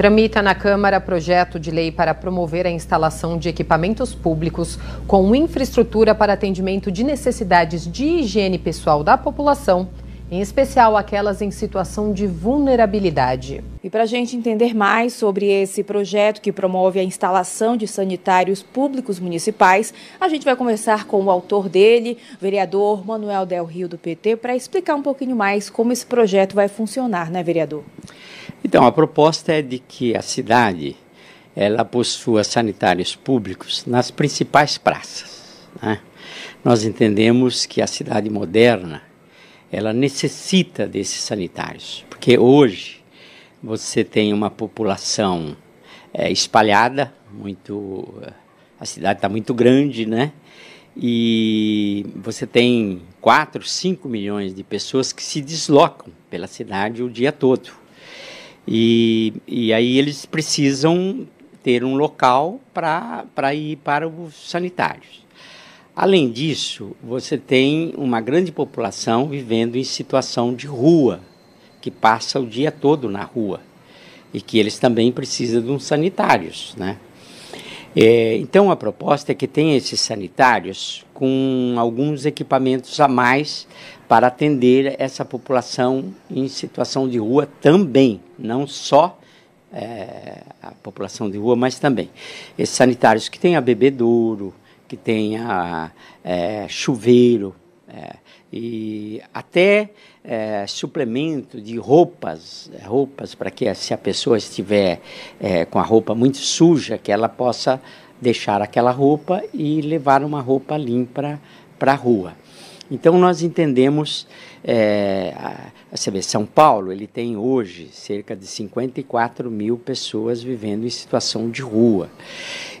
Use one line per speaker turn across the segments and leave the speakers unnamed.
Tramita na Câmara projeto de lei para promover a instalação de equipamentos públicos com infraestrutura para atendimento de necessidades de higiene pessoal da população, em especial aquelas em situação de vulnerabilidade.
E para a gente entender mais sobre esse projeto que promove a instalação de sanitários públicos municipais, a gente vai conversar com o autor dele, vereador Manuel Del Rio do PT, para explicar um pouquinho mais como esse projeto vai funcionar, né, vereador?
Então, a proposta é de que a cidade ela possua sanitários públicos nas principais praças. Né? Nós entendemos que a cidade moderna ela necessita desses sanitários, porque hoje você tem uma população é, espalhada, muito a cidade está muito grande, né? E você tem 4, 5 milhões de pessoas que se deslocam pela cidade o dia todo. E, e aí eles precisam ter um local para ir para os sanitários. Além disso, você tem uma grande população vivendo em situação de rua, que passa o dia todo na rua e que eles também precisam de uns sanitários, né? É, então a proposta é que tenha esses sanitários com alguns equipamentos a mais para atender essa população em situação de rua também, não só é, a população de rua, mas também esses sanitários que tenha bebedouro, que tenha é, chuveiro é, e até é, suplemento de roupas, roupas para que se a pessoa estiver é, com a roupa muito suja, que ela possa deixar aquela roupa e levar uma roupa limpa para a rua. Então nós entendemos, é, a, vê, São Paulo ele tem hoje cerca de 54 mil pessoas vivendo em situação de rua.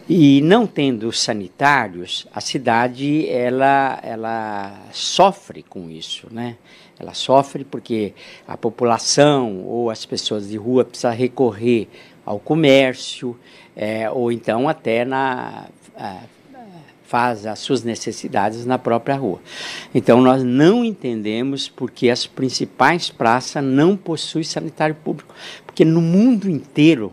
E não tendo sanitários, a cidade ela, ela sofre com isso, né? Ela sofre porque a população ou as pessoas de rua precisam recorrer ao comércio, é, ou então até na faz as suas necessidades na própria rua. Então nós não entendemos porque as principais praças não possuem sanitário público, porque no mundo inteiro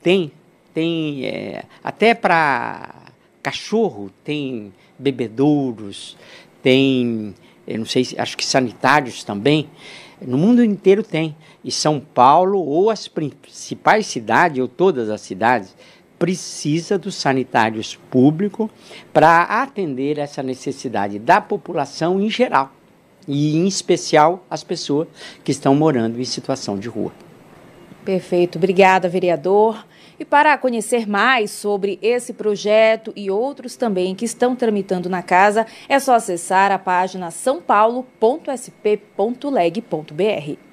tem tem é, até para cachorro tem bebedouros, tem eu não sei, acho que sanitários também. No mundo inteiro tem. E São Paulo ou as principais cidades ou todas as cidades precisa dos sanitários públicos para atender essa necessidade da população em geral e em especial as pessoas que estão morando em situação de rua.
Perfeito, obrigada, vereador. E para conhecer mais sobre esse projeto e outros também que estão tramitando na casa, é só acessar a página sãopaulo.sp.leg.br.